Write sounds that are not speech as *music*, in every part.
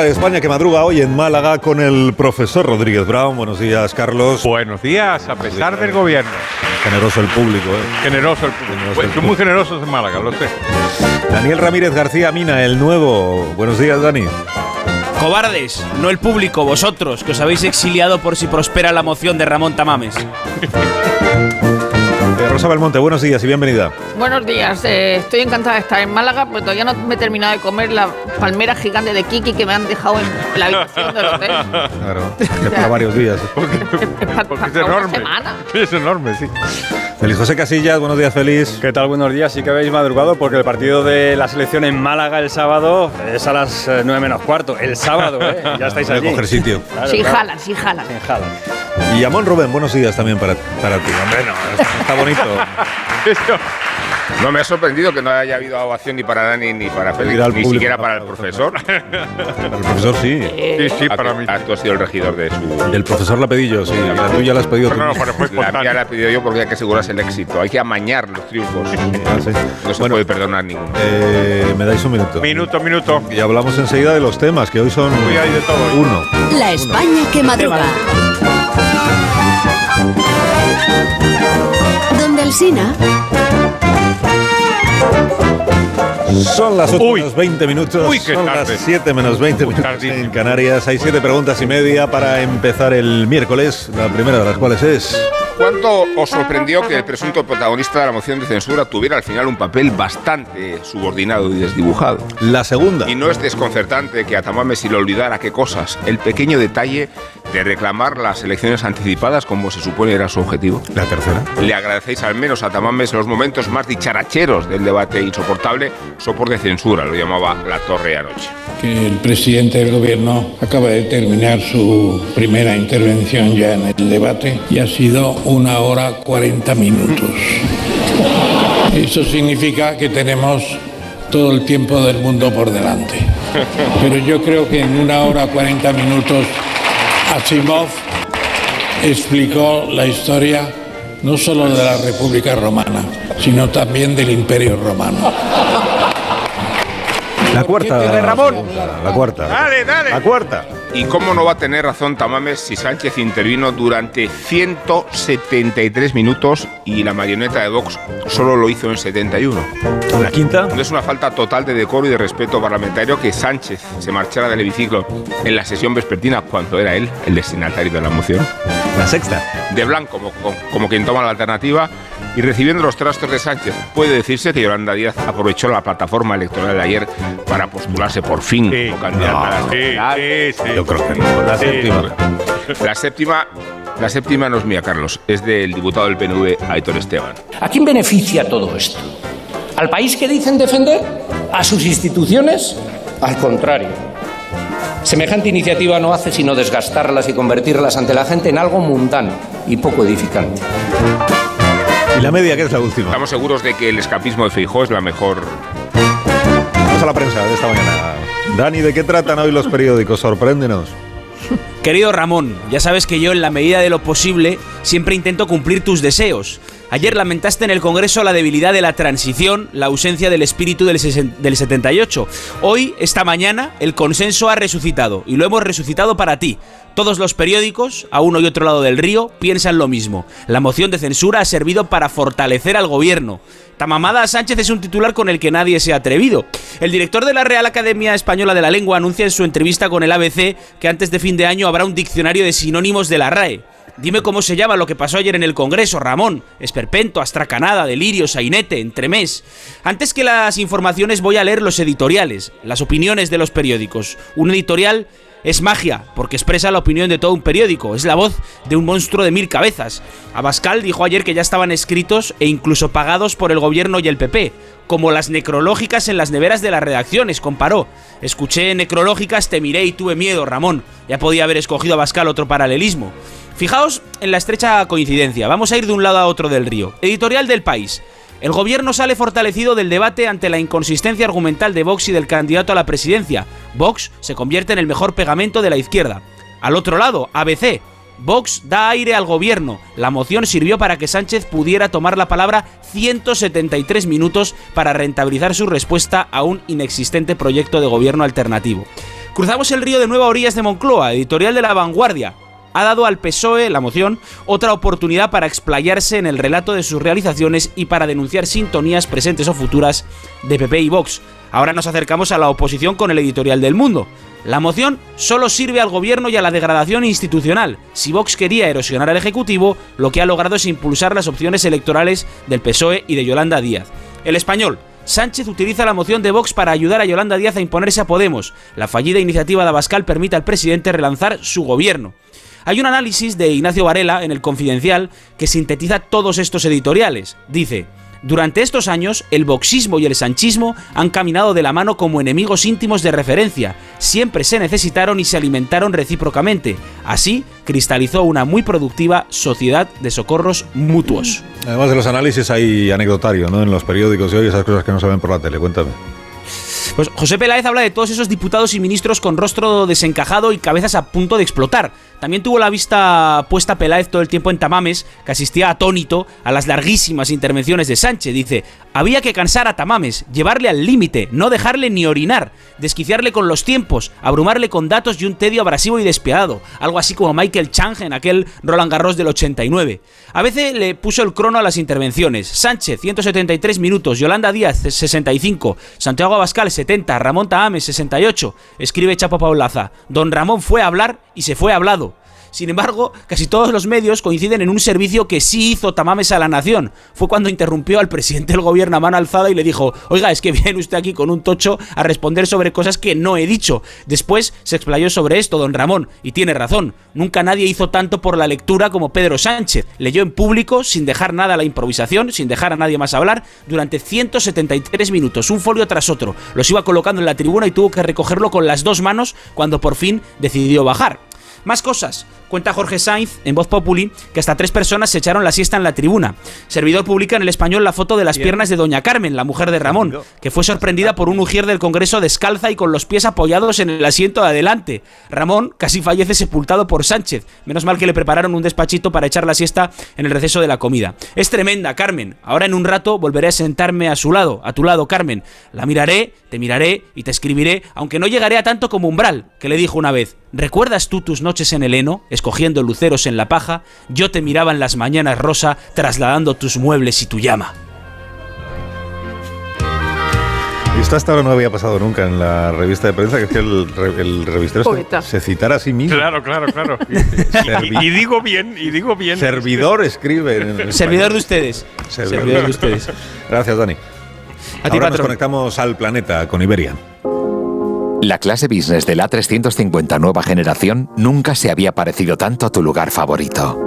De España que madruga hoy en Málaga con el profesor Rodríguez Brown. Buenos días, Carlos. Buenos días, a pesar del gobierno. Generoso el público, ¿eh? Generoso el público. Generoso Pues, el son muy generosos en Málaga, lo sé. Daniel Ramírez García Mina, el nuevo. Buenos días, Dani. Cobardes, no el público, vosotros, que os habéis exiliado por si prospera la moción de Ramón Tamames. *laughs* Rosa Belmonte, buenos días y bienvenida. Buenos días, eh, estoy encantada de estar en Málaga, pero todavía no me he terminado de comer la palmera gigante de Kiki que me han dejado en la habitación del hotel. Claro, que para varios días. *laughs* *laughs* Porque es enorme. semana. Es enorme, sí. Feliz José Casillas, buenos días, feliz. ¿Qué tal? Buenos días. Sí que habéis madrugado porque el partido de la selección en Málaga el sábado es a las eh, 9 menos cuarto. El sábado, ¿eh? *laughs* Ya estáis Voy a allí. coger sitio. Claro, Sí, claro. jalan, sí, jalan. Sin jalan. Y Amón Rubén, buenos días también para, para ti. Hombre, no, está bonito. No me ha sorprendido que no haya habido ovación ni para Dani ni para Félix, ni público, siquiera para el profesor. *laughs* Para el profesor sí. Sí, sí, para que- mí. tú has sido el regidor de su. Del profesor la pedí yo, sí. Y la tuya la has pedido tú. No, no, pero fue La mía la he pedido yo porque hay que asegurarse el éxito. Hay que amañar los triunfos. Ah, sí. No se Bueno, puede perdonar ninguno. eh, me dais un minuto. Minuto, minuto. Y hablamos enseguida de los temas, que hoy son Uy, hay de todo. uno. La España que madruga. Donde el Sina. Son las 8 Uy. menos 20 minutos. Uy, Son tarde. las 7 menos 20 Uy, minutos tardísimo. en Canarias. Hay 7 preguntas y media para empezar el miércoles. La primera de las cuales es. ¿Cuánto os sorprendió que el presunto protagonista de la moción de censura tuviera al final un papel bastante subordinado y desdibujado? La segunda. Y no es desconcertante que a Tamames se le olvidara qué cosas. El pequeño detalle de reclamar las elecciones anticipadas como se supone era su objetivo. La tercera. Le agradecéis al menos a Tamames los momentos más dicharacheros del debate insoportable, sopor de censura, lo llamaba la torre anoche. que el presidente del gobierno acaba de terminar su primera intervención ya en el debate y ha sido una hora 40 minutos. Eso significa que tenemos todo el tiempo del mundo por delante. Pero yo creo que en una hora 40 minutos Asimov explicó la historia no solo de la República Romana, sino también del Imperio Romano. La cuarta. de Ramón? La cuarta. Dale, dale. La cuarta. ¿Y cómo no va a tener razón Tamames si Sánchez intervino durante 173 minutos y la marioneta de Vox solo lo hizo en 71? La quinta. No es una falta total de decoro y de respeto parlamentario que Sánchez se marchara del hemiciclo en la sesión vespertina cuando era él el destinatario de la moción. La sexta. De blanco, como, como, como quien toma la alternativa, y recibiendo los trastos de Sánchez, puede decirse que Yolanda Díaz aprovechó la plataforma electoral de ayer para postularse por fin Sí. como candidata a la Sí, General. sí, sí. Yo creo que no. La Sí. séptima. La séptima, la séptima no es mía, Carlos, es del diputado del PNV, Aitor Esteban. ¿A quién beneficia todo esto? ¿Al país que dicen defender? ¿A sus instituciones? Al contrario. Semejante iniciativa no hace sino desgastarlas y convertirlas ante la gente en algo mundano y poco edificante. Y la media, que es la última. Estamos seguros de que el escapismo de Feijóo es la mejor Vamos a la prensa de esta mañana. Dani, ¿de qué tratan hoy los periódicos? Sorpréndenos. Querido Ramón, ya sabes que yo en la medida de lo posible siempre intento cumplir tus deseos. Ayer lamentaste en el Congreso la debilidad de la transición, la ausencia del espíritu del, del 78. Hoy, esta mañana, el consenso ha resucitado y lo hemos resucitado para ti. Todos los periódicos, a uno y otro lado del río, piensan lo mismo. La moción de censura ha servido para fortalecer al gobierno. Tamamada Sánchez es un titular con el que nadie se ha atrevido. El director de la Real Academia Española de la Lengua anuncia en su entrevista con el ABC que antes de fin de año habrá un diccionario de sinónimos de la RAE. Dime cómo se llama lo que pasó ayer en el Congreso, Ramón. Esperpento, astracanada, delirio, sainete, entremés. Antes que las informaciones voy a leer los editoriales, las opiniones de los periódicos. Un editorial es magia, porque expresa la opinión de todo un periódico, es la voz de un monstruo de mil cabezas. Abascal dijo ayer que ya estaban escritos e incluso pagados por el gobierno y el PP, como las necrológicas en las neveras de las redacciones, comparó. Escuché necrológicas, te miré y tuve miedo, Ramón. Ya podía haber escogido Abascal otro paralelismo. Fijaos en la estrecha coincidencia, vamos a ir de un lado a otro del río. Editorial del país. El gobierno sale fortalecido del debate ante la inconsistencia argumental de Vox y del candidato a la presidencia. Vox se convierte en el mejor pegamento de la izquierda. Al otro lado, ABC. Vox da aire al gobierno. La moción sirvió para que Sánchez pudiera tomar la palabra 173 minutos para rentabilizar su respuesta a un inexistente proyecto de gobierno alternativo. Cruzamos el río de nuevo a orillas de Moncloa, editorial de La Vanguardia ha dado al PSOE, la moción, otra oportunidad para explayarse en el relato de sus realizaciones y para denunciar sintonías presentes o futuras de PP y Vox. Ahora nos acercamos a la oposición con el editorial del mundo. La moción solo sirve al gobierno y a la degradación institucional. Si Vox quería erosionar al Ejecutivo, lo que ha logrado es impulsar las opciones electorales del PSOE y de Yolanda Díaz. El español, Sánchez utiliza la moción de Vox para ayudar a Yolanda Díaz a imponerse a Podemos. La fallida iniciativa de Abascal permite al presidente relanzar su gobierno. Hay un análisis de Ignacio Varela en el Confidencial que sintetiza todos estos editoriales. Dice, durante estos años, el boxismo y el sanchismo han caminado de la mano como enemigos íntimos de referencia. Siempre se necesitaron y se alimentaron recíprocamente. Así, cristalizó una muy productiva sociedad de socorros mutuos. Además de los análisis hay anecdotario, ¿no? En los periódicos y hoy esas cosas que no se ven por la tele. Cuéntame. Pues José Peláez habla de todos esos diputados y ministros con rostro desencajado y cabezas a punto de explotar. También tuvo la vista puesta Peláez todo el tiempo en Tamames, que asistía atónito a las larguísimas intervenciones de Sánchez. Dice, había que cansar a Tamames, llevarle al límite, no dejarle ni orinar, desquiciarle con los tiempos, abrumarle con datos y un tedio abrasivo y despiadado, algo así como Michael Chang en aquel Roland Garros del 89. A veces le puso el crono a las intervenciones. Sánchez, 173 minutos, Yolanda Díaz, 65, Santiago Abascal, 70, Ramón Tamames, 68. Escribe Chapo Paulaza, don Ramón fue a hablar y se fue hablado. Sin embargo, casi todos los medios coinciden en un servicio que sí hizo Tamames a la nación. Fue cuando interrumpió al presidente del gobierno a mano alzada y le dijo, oiga, es que viene usted aquí con un tocho a responder sobre cosas que no he dicho. Después se explayó sobre esto don Ramón, y tiene razón. Nunca nadie hizo tanto por la lectura como Pedro Sánchez. Leyó en público, sin dejar nada a la improvisación, sin dejar a nadie más hablar, durante 173 minutos, un folio tras otro. Los iba colocando en la tribuna y tuvo que recogerlo con las dos manos cuando por fin decidió bajar. Más cosas. Cuenta Jorge Sainz en Voz Populi que hasta tres personas se echaron la siesta en la tribuna. Servidor publica en el español la foto de las piernas de Doña Carmen, la mujer de Ramón, que fue sorprendida por un ujier del Congreso descalza y con los pies apoyados en el asiento de adelante. Ramón casi fallece sepultado por Sánchez. Menos mal que le prepararon un despachito para echar la siesta en el receso de la comida. Es tremenda, Carmen. Ahora en un rato volveré a sentarme a su lado, a tu lado, Carmen. La miraré, te miraré y te escribiré, aunque no llegaré a tanto como Umbral, que le dijo una vez. ¿Recuerdas tú tus noches en el heno, escogiendo luceros en la paja? Yo te miraba en las mañanas rosa, trasladando tus muebles y tu llama. Y esto hasta ahora no había pasado nunca en la revista de prensa, que es que el, re- el revistero se, Poeta. se citara a sí mismo. Claro, claro, claro. *laughs* Y, Servi- y- y digo bien, y digo bien. Servidor escribe. *laughs* Servidor de ustedes. Servidor. Servidor de ustedes. *laughs* Gracias, Dani. A ti, Ahora nos conectamos al planeta con Iberia. La clase business de la 350 nueva generación nunca se había parecido tanto a tu lugar favorito.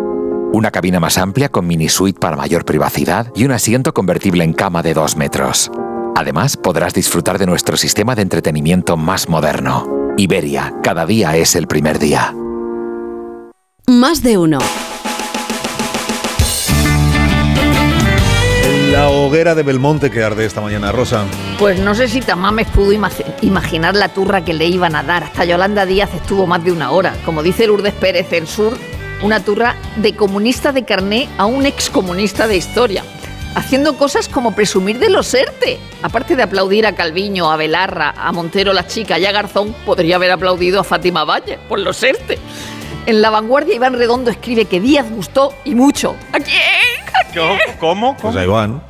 Una cabina más amplia con mini suite para mayor privacidad y un asiento convertible en cama de 2 metros. Además, podrás disfrutar de nuestro sistema de entretenimiento más moderno. Iberia, cada día es el primer día. Más de uno. La hoguera de Belmonte que arde esta mañana, Rosa. Pues no sé si Tamames pudo ima- imaginar la turra que le iban a dar. Hasta Yolanda Díaz estuvo más de una hora. Como dice Lourdes Pérez en Sur, una turra de comunista de carné a un excomunista de historia. Haciendo cosas como presumir de los ERTE. Aparte de aplaudir a Calviño, a Belarra, a Montero la chica y a Garzón, podría haber aplaudido a Fátima Valle por los ERTE. En La Vanguardia, Iván Redondo escribe que Díaz gustó y mucho. ¿A quién? ¿A Yo, ¿Cómo? Pues ahí van.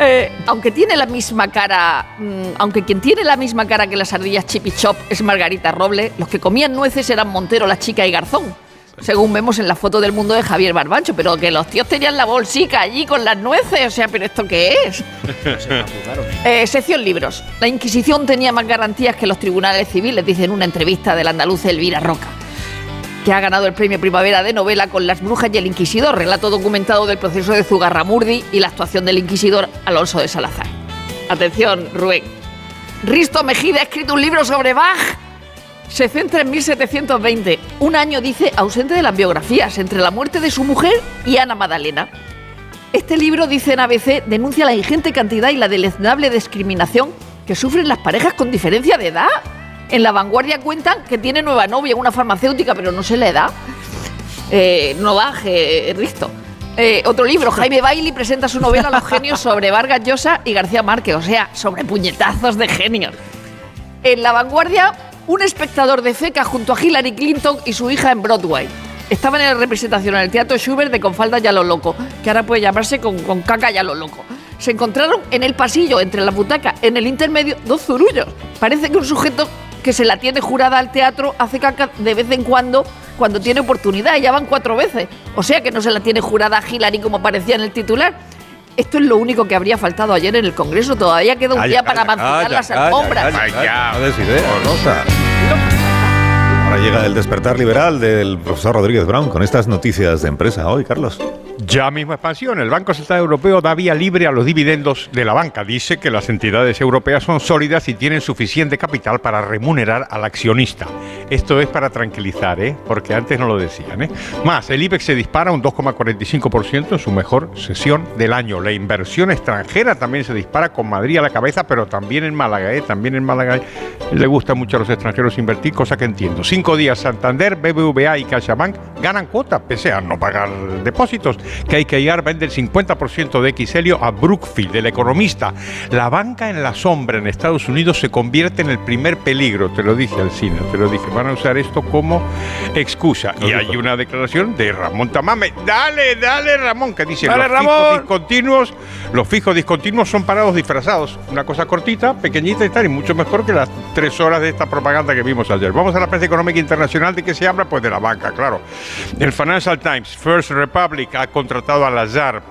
eh, aunque tiene la misma cara, mm, aunque quien tiene la misma cara que las ardillas Chip y Chop es Margarita Roble, los que comían nueces eran Montero, la chica y Garzón. según vemos en la foto del mundo de Javier Barbancho, pero que los tíos tenían la bolsica allí con las nueces, o sea, ¿pero esto qué es? *laughs* Eh, sección libros. La Inquisición tenía más garantías que los tribunales civiles, dice en una entrevista del andaluz Elvira Roca, que ha ganado el premio Primavera de novela con Las Brujas y el Inquisidor, relato documentado del proceso de Zugarramurdi y la actuación del Inquisidor Alonso de Salazar. Atención, Rubén. Risto Mejida ha escrito un libro sobre Bach. Se centra en 1720, un año, dice, ausente de las biografías, entre la muerte de su mujer y Ana Magdalena. Este libro, dice en ABC, denuncia la ingente cantidad y la deleznable discriminación que sufren las parejas con diferencia de edad. En la vanguardia cuentan que tiene nueva novia, una farmacéutica, pero no sé la edad. Eh, no baje, Risto. Eh, otro libro, Jaime Bailey presenta su novela Los genios *laughs* sobre Vargas Llosa y García Márquez, o sea, sobre puñetazos de genios. En la vanguardia, un espectador de FECA junto a Hillary Clinton y su hija en Broadway. Estaban en la representación en el Teatro Schubert de Con falda ya lo loco, que ahora puede llamarse con, con caca ya lo loco. Se encontraron en el pasillo, entre la butaca, en el intermedio, dos zurullos. Parece que un sujeto que se la tiene jurada al teatro hace caca de vez en cuando, cuando tiene oportunidad, ya van cuatro veces. O sea que no se la tiene jurada a Hillary como parecía en el titular. Esto es lo único que habría faltado ayer en el Congreso. Todavía queda un Calla, día para calla, las alfombras. calla, calla. No des ideas, Rosa. Ahora llega el despertar liberal del profesor Rodríguez Brown con estas noticias de empresa hoy, Carlos. Ya mismo expansión. El Banco Central Europeo da vía libre a los dividendos de la banca. Dice que las entidades europeas son sólidas y tienen suficiente capital para remunerar al accionista. Esto es para tranquilizar, ¿eh? porque antes no lo decían. ¿eh? Más, el IBEX se dispara un 2,45% en su mejor sesión del año. La inversión extranjera también se dispara con Madrid a la cabeza, pero también en Málaga. ¿eh? También en Málaga le gusta mucho a los extranjeros invertir, cosa que entiendo. Cinco días Santander, BBVA y CaixaBank ganan cuota, pese a no pagar depósitos. KKR vende el 50% de Xelio a Brookfield, el economista. La banca en la sombra en Estados Unidos se convierte en el primer peligro, te lo dije al cine, te lo dije. Van a usar esto como excusa. Y hay una declaración de Ramón Tamame. Dale, dale, Ramón, que dice Dale, los Ramón. fijos discontinuos, los fijos discontinuos son parados disfrazados. Una cosa cortita, pequeñita y tal, y mucho mejor que las tres horas de esta propaganda que vimos ayer. Vamos a la prensa económica internacional. ¿De qué se habla? Pues de la banca, claro. El Financial Times, First Republic, ha contratado a Lazar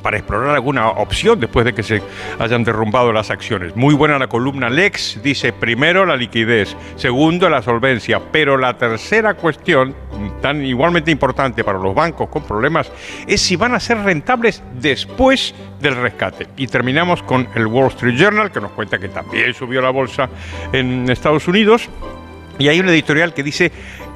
para explorar alguna opción después de que se hayan derrumbado las acciones. Muy buena la columna Lex, dice primero la liquidez, segundo la solvencia, pero la tercera cuestión, tan igualmente importante para los bancos con problemas, es si van a ser rentables después del rescate. Y terminamos con el Wall Street Journal, que nos cuenta que también subió la bolsa en Estados Unidos. Y hay un editorial que dice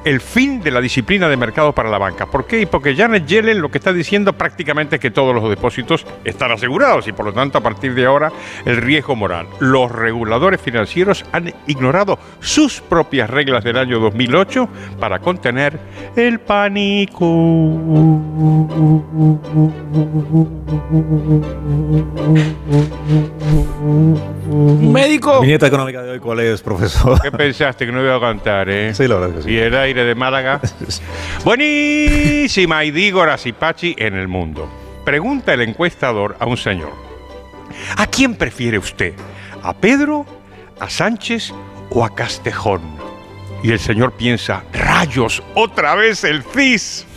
el fin de la disciplina de mercado para la banca. ¿Por qué? Porque Janet Yellen lo que está diciendo prácticamente es que todos los depósitos están asegurados y por lo tanto a partir de ahora el riesgo moral. Los reguladores financieros han ignorado sus propias reglas del año 2008 para contener el pánico. médico. Viñeta económica de hoy, ¿cuál es, profesor? ¿Qué pensaste que no iba a cantar, eh? Sí, la verdad que sí. Y el aire de Málaga. *laughs* Buenísima y digo Pachi en el mundo. Pregunta el encuestador a un señor. ¿A quién prefiere usted? ¿A Pedro, a Sánchez o a Castejón? Y el señor piensa, rayos, otra vez el CIS.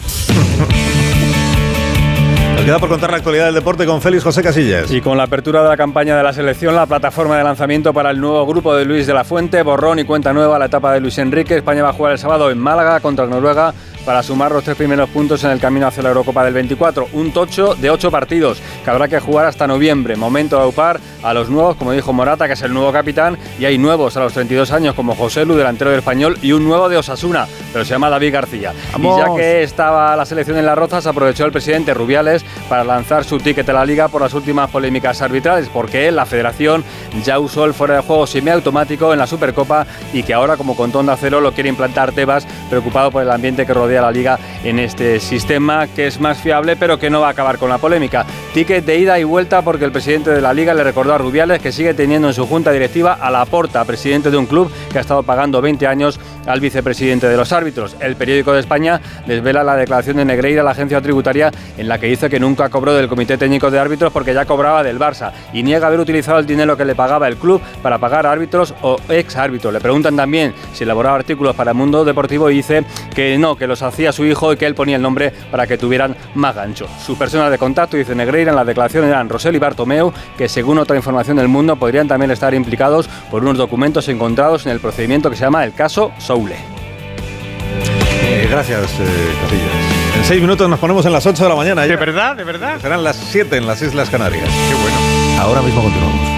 Nos queda por contar la actualidad del deporte con Félix José Casillas. Y con la apertura de la campaña de la selección, la plataforma de lanzamiento para el nuevo grupo de Luis de la Fuente, borrón y cuenta nueva la etapa de Luis Enrique. España va a jugar el sábado en Málaga contra Noruega para sumar los tres primeros puntos en el camino hacia la Eurocopa del 24. Un tocho de ocho partidos que habrá que jugar hasta noviembre. Momento de aupar a los nuevos, como dijo Morata, que es el nuevo capitán, y hay nuevos a los 32 años como José Lu, delantero del español, y un nuevo de Osasuna, pero se llama David García. ¡Vamos! Y ya que estaba la selección en las rozas, aprovechó el presidente Rubiales para lanzar su ticket a la liga por las últimas polémicas arbitrales, porque la federación, ya usó el fuera de juego semiautomático en la Supercopa y que ahora, como con Tonda Cero, lo quiere implantar Tebas, preocupado por el ambiente que rodea la liga en este sistema, que es más fiable, pero que no va a acabar con la polémica. Ticket de ida y vuelta porque el presidente de la liga le recordó a Rubiales que sigue teniendo en su junta directiva a la Porta, presidente de un club que ha estado pagando 20 años al vicepresidente de los árbitros. El periódico de España desvela la declaración de Negreira a la agencia tributaria en la que dice que nunca cobró del Comité Técnico de Árbitros porque ya cobraba del Barça y niega haber utilizado el dinero que le pagaba el club para pagar árbitros o ex árbitros. Le preguntan también si elaboraba artículos para el mundo deportivo y dice que no, que los hacía su hijo y que él ponía el nombre para que tuvieran más gancho. Sus personas de contacto, dice Negreira, en la declaración eran Rosel y Bartomeu, que según otra información del mundo podrían también estar implicados por unos documentos encontrados en el procedimiento que se llama el caso Soule. Eh, gracias, eh, Casillas. En seis minutos nos ponemos en las 8 de la mañana. ¿De verdad? ¿De verdad? Serán las 7 en las Islas Canarias. Qué bueno. Ahora mismo continuamos.